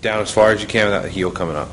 Down as far as you can without the heel coming up.